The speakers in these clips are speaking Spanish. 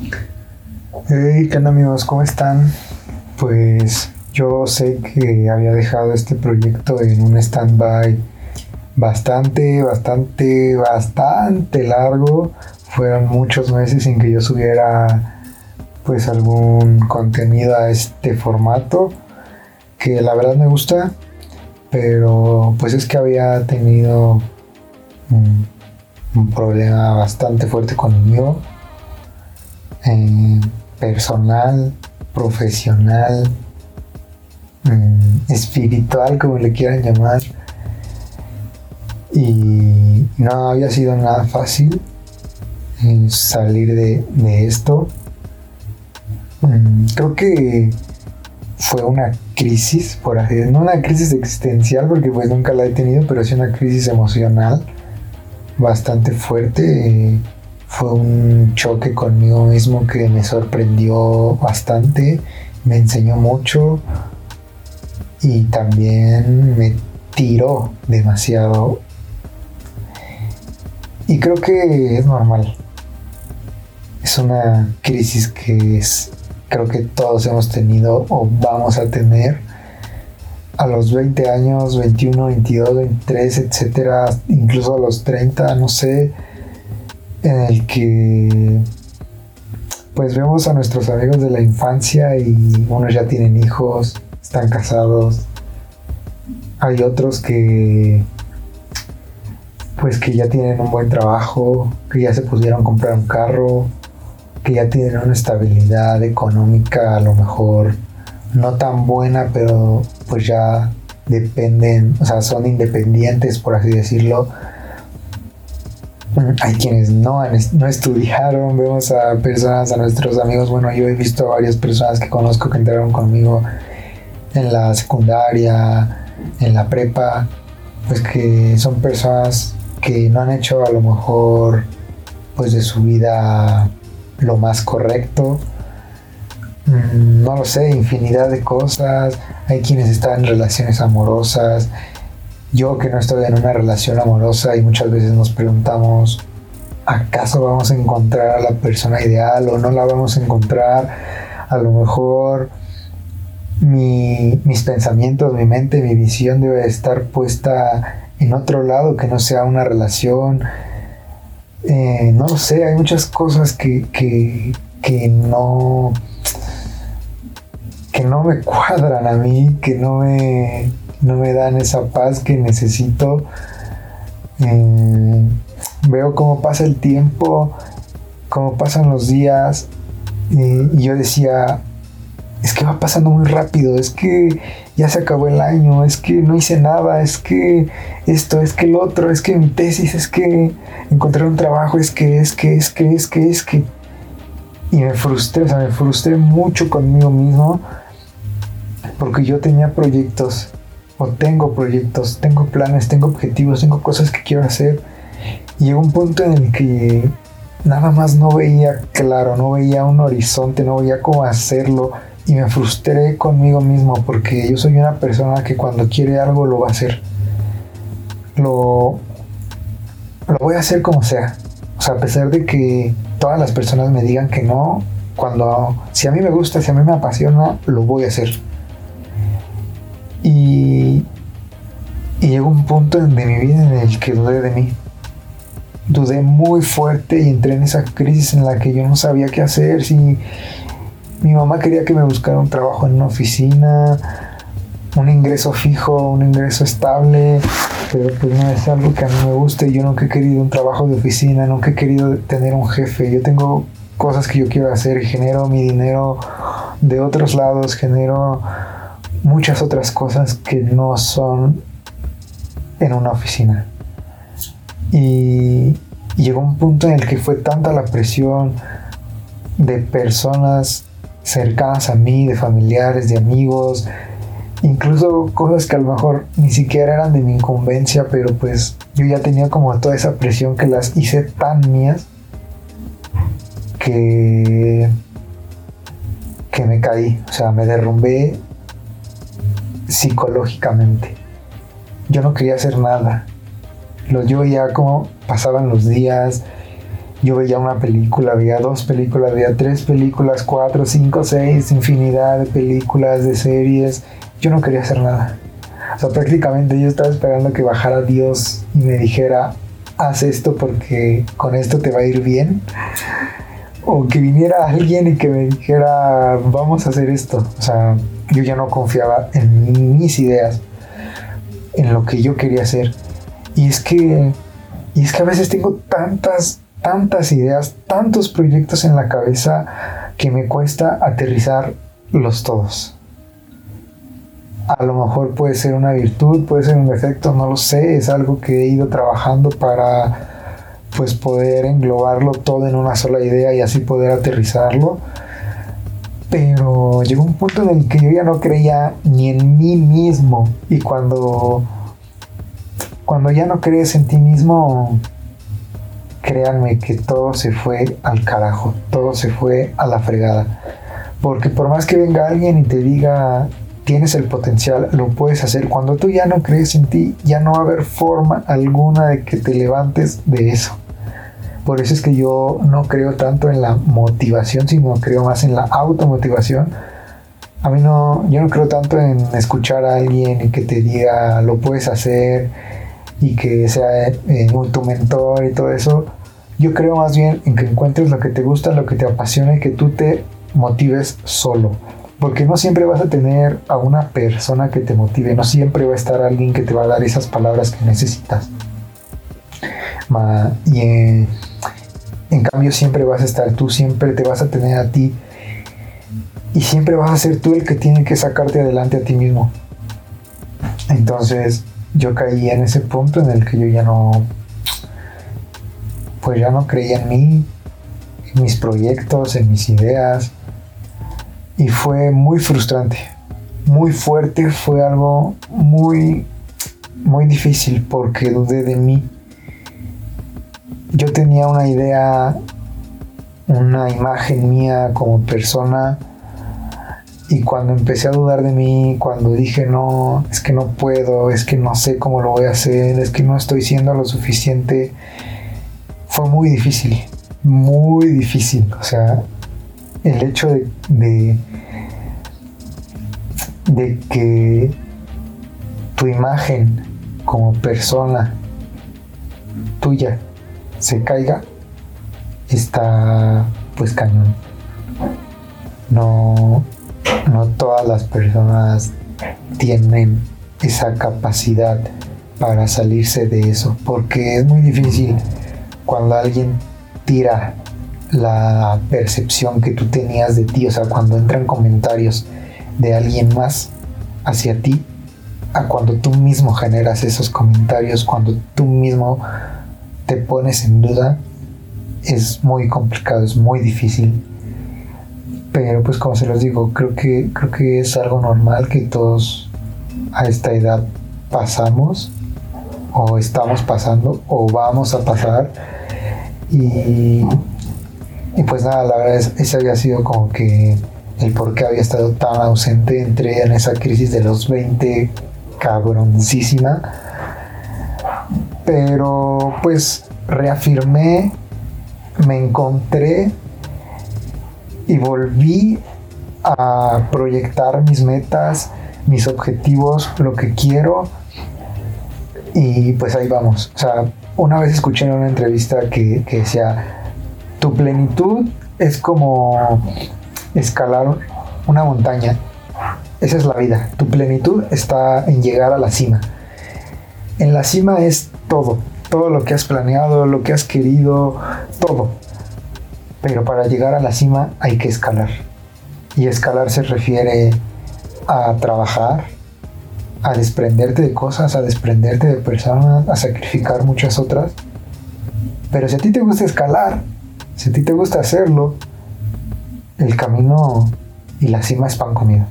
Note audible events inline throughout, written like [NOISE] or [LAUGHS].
Hey, ¿qué onda amigos? ¿Cómo están? Pues yo sé que había dejado este proyecto en un stand-by bastante, bastante, bastante largo. Fueron muchos meses sin que yo subiera pues algún contenido a este formato que la verdad me gusta, pero pues es que había tenido un, un problema bastante fuerte conmigo. Eh, personal, profesional, mm, espiritual, como le quieran llamar. Y no había sido nada fácil eh, salir de, esto. Mm, creo que fue una crisis, por así decirlo, no una crisis existencial, porque pues nunca la he tenido, pero sí una crisis emocional bastante fuerte fue un choque conmigo mismo que me sorprendió bastante, me enseñó mucho y también me tiró demasiado. Y creo que es normal. Es una crisis que es, creo que todos hemos tenido o vamos a tener a los 20 años, 21, 22, 23, etcétera, incluso a los 30, no sé en el que pues vemos a nuestros amigos de la infancia y unos ya tienen hijos, están casados. Hay otros que pues que ya tienen un buen trabajo, que ya se pudieron comprar un carro, que ya tienen una estabilidad económica a lo mejor no tan buena, pero pues ya dependen, o sea, son independientes por así decirlo [LAUGHS] hay quienes no, no estudiaron, vemos a personas, a nuestros amigos, bueno, yo he visto varias personas que conozco que entraron conmigo en la secundaria, en la prepa, pues que son personas que no han hecho a lo mejor pues de su vida lo más correcto. Mm, no lo sé, infinidad de cosas. Hay quienes están en relaciones amorosas, yo que no estoy en una relación amorosa y muchas veces nos preguntamos, ¿acaso vamos a encontrar a la persona ideal o no la vamos a encontrar? A lo mejor mis pensamientos, mi mente, mi visión debe estar puesta en otro lado que no sea una relación. Eh, no lo sé, hay muchas cosas que, que, que no que no me cuadran a mí, que no me no me dan esa paz que necesito. Eh, veo cómo pasa el tiempo, cómo pasan los días y yo decía, es que va pasando muy rápido, es que ya se acabó el año, es que no hice nada, es que esto, es que el otro, es que mi tesis, es que encontré un trabajo, es que, es que, es que, es que, es que. Y me frustré, o sea, me frustré mucho conmigo mismo porque yo tenía proyectos o tengo proyectos, tengo planes, tengo objetivos, tengo cosas que quiero hacer. Y llegó un punto en el que nada más no veía claro, no veía un horizonte, no veía cómo hacerlo y me frustré conmigo mismo porque yo soy una persona que cuando quiere algo lo va a hacer. Lo, lo voy a hacer como sea. O sea, a pesar de que todas las personas me digan que no, cuando si a mí me gusta, si a mí me apasiona, lo voy a hacer. Y, llegó un punto de mi vida en el que dudé de mí. Dudé muy fuerte y entré en esa crisis en la que yo no sabía qué hacer. Si mi mamá quería que me buscara un trabajo en una oficina, un ingreso fijo, un ingreso estable, pero pues no es algo que a mí me guste. Yo nunca he querido un trabajo de oficina, nunca he querido tener un jefe. Yo tengo cosas que yo quiero hacer, genero mi dinero de otros lados, genero muchas otras cosas que no son en una oficina. Y llegó un punto en el que fue tanta la presión de personas cercanas a mí, de familiares, de amigos, incluso cosas que a lo mejor ni siquiera eran de mi incumbencia, pero pues yo ya tenía como toda esa presión que las hice tan mías que que me caí, o sea, me derrumbé psicológicamente. Yo no quería hacer nada. Yo veía cómo pasaban los días yo veía una película, veía dos películas, veía tres películas, cuatro, cinco, seis, infinidad de películas, de series. Yo no quería hacer nada. O sea, prácticamente yo estaba esperando que bajara Dios y me dijera, haz esto porque con esto te va a ir bien. O que viniera alguien y que me dijera, vamos a hacer esto. O sea, yo ya no confiaba en mis ideas, en lo que yo quería hacer. Y es que, y es que a veces tengo tantas tantas ideas, tantos proyectos en la cabeza que me cuesta aterrizar los todos. A lo mejor puede ser una virtud, puede ser un defecto, no lo sé, es algo que he ido trabajando para pues poder englobarlo todo en una sola idea y así poder aterrizarlo. Pero llegó un punto en el que yo ya no creía ni en mí mismo y cuando cuando ya no crees en ti mismo créanme que todo se fue al carajo, todo se fue a la fregada. Porque por más que venga alguien y te diga, tienes el potencial, lo puedes hacer, cuando tú ya no crees en ti, ya no va a haber forma alguna de que te levantes de eso. Por eso es que yo no creo tanto en la motivación, sino creo más en la automotivación. A mí no, yo no creo tanto en escuchar a alguien y que te diga lo puedes hacer y que sea eh, tu mentor y todo eso. Yo creo más bien en que encuentres lo que te gusta, lo que te apasiona y que tú te motives solo. Porque no siempre vas a tener a una persona que te motive, no siempre va a estar alguien que te va a dar esas palabras que necesitas. y en, en cambio siempre vas a estar tú, siempre te vas a tener a ti y siempre vas a ser tú el que tiene que sacarte adelante a ti mismo. Entonces yo caí en ese punto en el que yo ya no pues ya no creía en mí, en mis proyectos, en mis ideas. Y fue muy frustrante, muy fuerte, fue algo muy, muy difícil porque dudé de mí. Yo tenía una idea, una imagen mía como persona y cuando empecé a dudar de mí, cuando dije no, es que no puedo, es que no sé cómo lo voy a hacer, es que no estoy siendo lo suficiente, fue muy difícil, muy difícil. O sea, el hecho de, de, que tu imagen como persona tuya se caiga, está pues cañón. No, no todas las personas tienen esa capacidad para salirse de eso, porque es muy difícil cuando alguien tira la percepción que tú tenías de ti, o sea, cuando entran comentarios de alguien más hacia ti, a cuando tú mismo generas esos comentarios, cuando tú mismo te pones en duda, es muy complicado, es muy difícil. Pero pues como se los digo, creo que, creo que es algo normal que todos a esta edad pasamos, o estamos pasando, o vamos a pasar y, pues nada, la verdad es, ese había sido como que el por qué había estado tan ausente. Entré en esa crisis de los 20 cabroncísima. Pero pues reafirmé, me encontré y volví a proyectar mis metas, mis objetivos, lo que quiero. Y pues ahí vamos. O sea, una vez escuché en una entrevista que, decía, tu plenitud es como escalar una montaña. Esa es la vida. Tu plenitud está en llegar a la cima. En la cima es todo, todo lo que has planeado, lo que has querido, todo. Pero para llegar a la cima hay que escalar. Y escalar se refiere a trabajar, a desprenderte de cosas, a desprenderte de personas, a sacrificar muchas otras. Pero si a ti te gusta escalar, si a ti te gusta hacerlo, el camino y la cima es pan comido.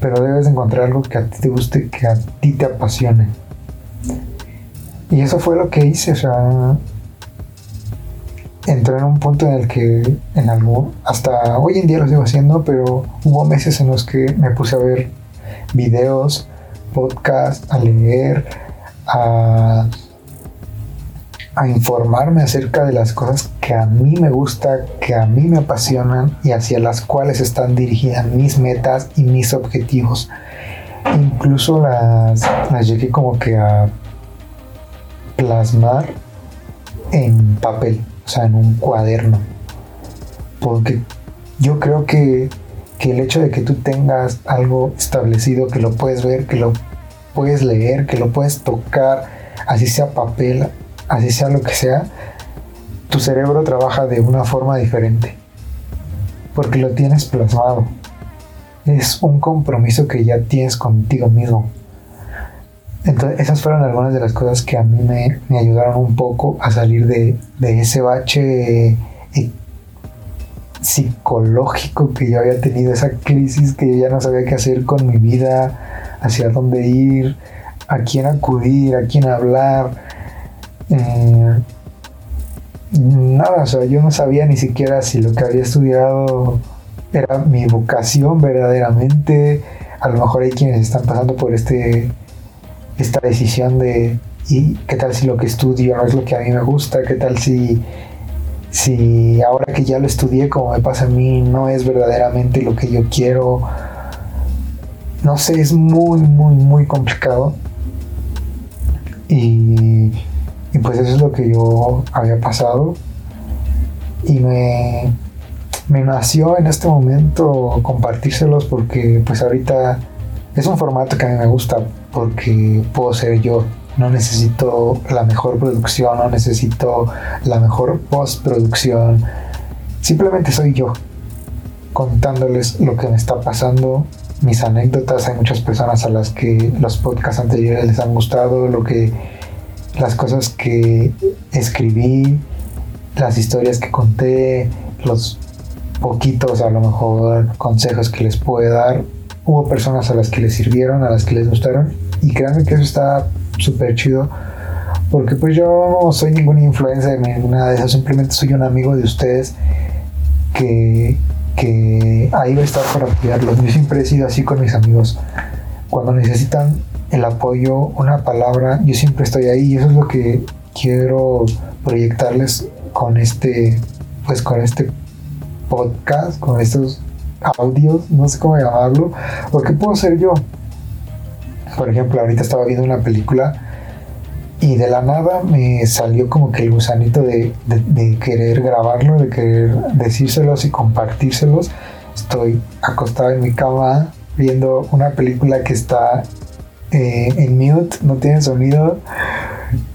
Pero debes encontrar algo que a ti te guste, que a ti te apasione. Y eso fue lo que hice, o sea, entré en un punto en el que, en algo, hasta hoy en día lo sigo haciendo, pero hubo meses en los que me puse a ver videos, podcast, a leer, a, a informarme acerca de las cosas que a mí me gusta, que a mí me apasionan y hacia las cuales están dirigidas mis metas y mis objetivos. Incluso las, las llegué como que a plasmar en papel, o sea, en un cuaderno. Porque yo creo que, que el hecho de que tú tengas algo establecido, que lo puedes ver, que lo puedes leer, que lo puedes tocar, así sea papel, así sea lo que sea, tu cerebro trabaja de una forma diferente, porque lo tienes plasmado. Es un compromiso que ya tienes contigo mismo. Entonces, esas fueron algunas de las cosas que a mí me, ayudaron un poco a salir de, ese bache eh, psicológico que yo había tenido, esa crisis que yo ya no sabía qué hacer con mi vida, hacia dónde ir, a quién acudir, a quién hablar eh, nada, o sea, yo no sabía ni siquiera si lo que había estudiado era mi vocación verdaderamente. A lo mejor hay quienes están pasando por este esta decisión de y qué tal si lo que estudio no es lo que a mí me gusta, qué tal si si ahora que ya lo estudié como me pasa a mí no es verdaderamente lo que yo quiero. No sé, es muy muy muy complicado. Y y pues eso es lo que yo había pasado. Y me, me nació en este momento compartírselos porque pues ahorita es un formato que a mí me gusta porque puedo ser yo. No necesito la mejor producción, no necesito la mejor postproducción. Simplemente soy yo contándoles lo que me está pasando, mis anécdotas. Hay muchas personas a las que los podcasts anteriores les han gustado, lo que las cosas que escribí, las historias que conté, los poquitos a lo mejor consejos que les pude dar. Hubo personas a las que les sirvieron, a las que les gustaron y créanme que eso está súper chido porque pues yo no soy ninguna influencer ni nada de eso, simplemente soy un amigo de ustedes que, que ahí va a estar para apoyarlos. Yo siempre he sido así con mis amigos. Cuando necesitan el apoyo, una palabra, yo siempre estoy ahí y eso es lo que quiero proyectarles con este, pues con este podcast, con estos audios, no sé cómo llamarlo, porque puedo ser yo. Por ejemplo, ahorita estaba viendo una película y de la nada me salió como que el gusanito de, de querer grabarlo, de querer decírselos y compartírselos. Estoy acostado en mi cama viendo una película que está eh, en mute, no tienen sonido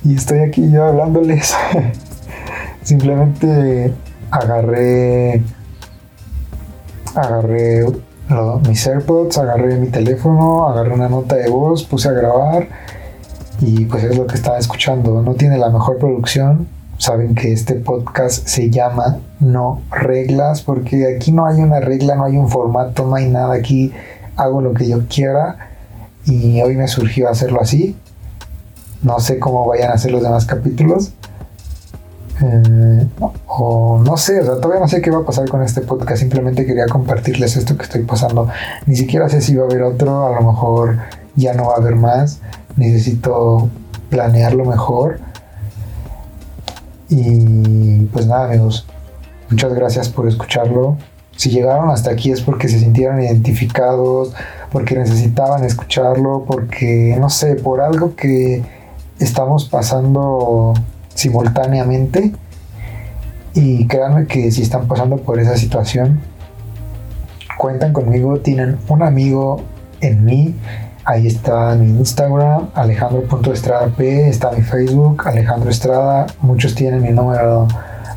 y estoy aquí yo hablándoles. [LAUGHS] Simplemente agarré agarré mis AirPods, agarré mi teléfono, agarré una nota de voz, puse a grabar y pues es lo que estaba escuchando. No tiene la mejor producción. Saben que este podcast se llama No Reglas porque aquí no hay una regla, no hay un formato, no hay nada. Aquí hago lo que yo quiera y hoy me surgió hacerlo así. No sé cómo vayan a ser los demás capítulos. Eh, o no sé, o sea, todavía no sé qué va a pasar con este podcast. Simplemente quería compartirles esto que estoy pasando. Ni siquiera sé si va a haber otro, a lo mejor ya no va a haber más. Necesito planearlo mejor. Y pues nada, amigos, muchas gracias por escucharlo. Si llegaron hasta aquí es porque se sintieron identificados, porque necesitaban escucharlo, porque, no sé, por algo que estamos pasando simultáneamente. Y créanme que si están pasando por esa situación, cuentan conmigo, tienen un amigo en mí. Ahí está mi Instagram, alejandro.estrada P, está mi Facebook, Alejandro Estrada. Muchos tienen mi número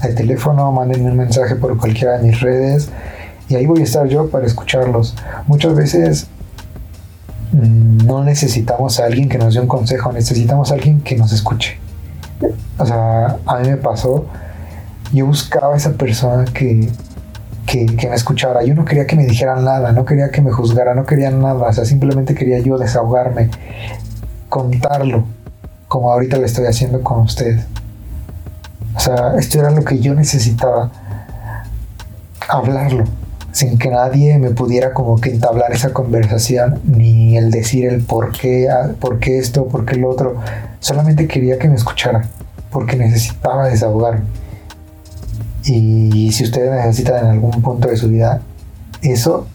de teléfono, mándenme un mensaje por cualquiera de mis redes y ahí voy a estar yo para escucharlos. Muchas veces mm, no necesitamos a alguien que nos dé un consejo, necesitamos a alguien que nos escuche. O sea, a mí me pasó, yo buscaba a esa persona que, que, me escuchara. Yo no quería que me dijeran nada, no quería que me juzgara, no quería nada. O sea, simplemente quería yo desahogarme, contarlo, como ahorita lo estoy haciendo con ustedes. O sea, esto era lo que yo necesitaba, hablarlo, sin que nadie me pudiera como que entablar esa conversación, ni el decir el por qué, ah, por qué esto, por qué lo otro. Solamente quería que me escuchara, porque necesitaba desahogarme. Y si ustedes necesitan en algún punto de su vida eso,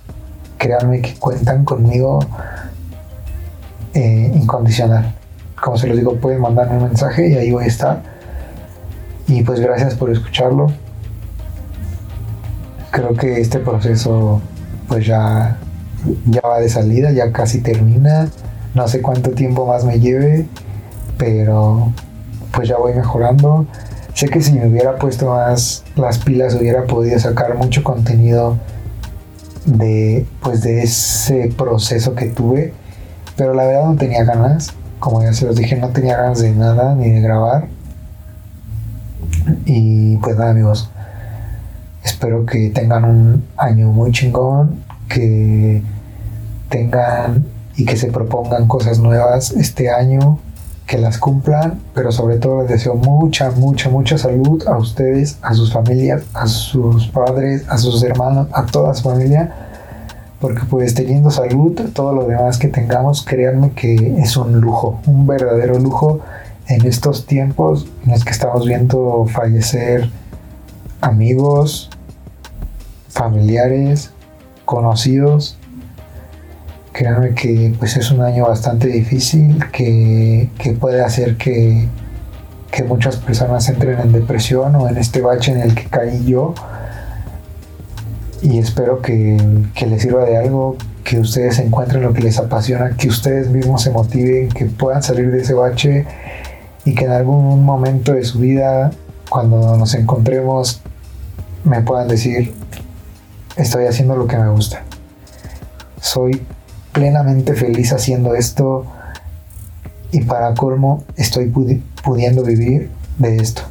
créanme que cuentan conmigo eh, incondicional. Como se los digo, pueden mandarme un mensaje y ahí voy a estar. Y pues gracias por escucharlo. Creo que este proceso pues ya, ya va de salida, ya casi termina. No sé cuánto tiempo más me lleve, pero pues ya voy mejorando. Sé que si me hubiera puesto más las pilas hubiera podido sacar mucho contenido de pues de ese proceso que tuve, pero la verdad no tenía ganas, como ya se los dije, no tenía ganas de nada ni de grabar. Y pues nada, amigos. Espero que tengan un año muy chingón, que tengan y que se propongan cosas nuevas este año, que las cumplan, pero sobre todo les deseo mucha, mucha, mucha salud a ustedes, a sus familias, a sus padres, a sus hermanos, a toda su familia, porque pues teniendo salud, todo lo demás que tengamos, créanme que es un lujo, un verdadero lujo en estos tiempos en los que estamos viendo fallecer amigos, familiares, conocidos. Créanme que pues es un año bastante difícil que, puede hacer que, que muchas personas entren en depresión o en este bache en el que caí yo. Y espero que, que les sirva de algo, que ustedes encuentren lo que les apasiona, que ustedes mismos se motiven, que puedan salir de ese bache y que en algún momento de su vida, cuando nos encontremos, me puedan decir, estoy haciendo lo que me gusta. Soy plenamente feliz haciendo esto y para colmo estoy pudiendo vivir de esto.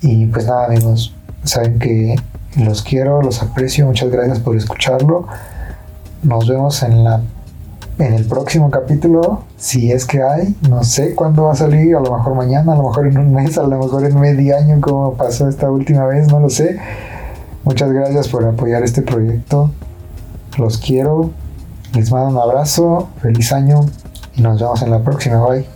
Y pues nada amigos, saben que los quiero, los aprecio, muchas gracias por escucharlo. Nos vemos en la en el próximo capítulo, si es que hay, no sé cuándo va a salir, a lo mejor mañana, a lo mejor en un mes, a lo mejor en medio año, como pasó esta última vez, no lo sé. Muchas gracias por apoyar este proyecto. Los quiero. Les mando un abrazo, feliz año y nos vemos en la próxima. Bye.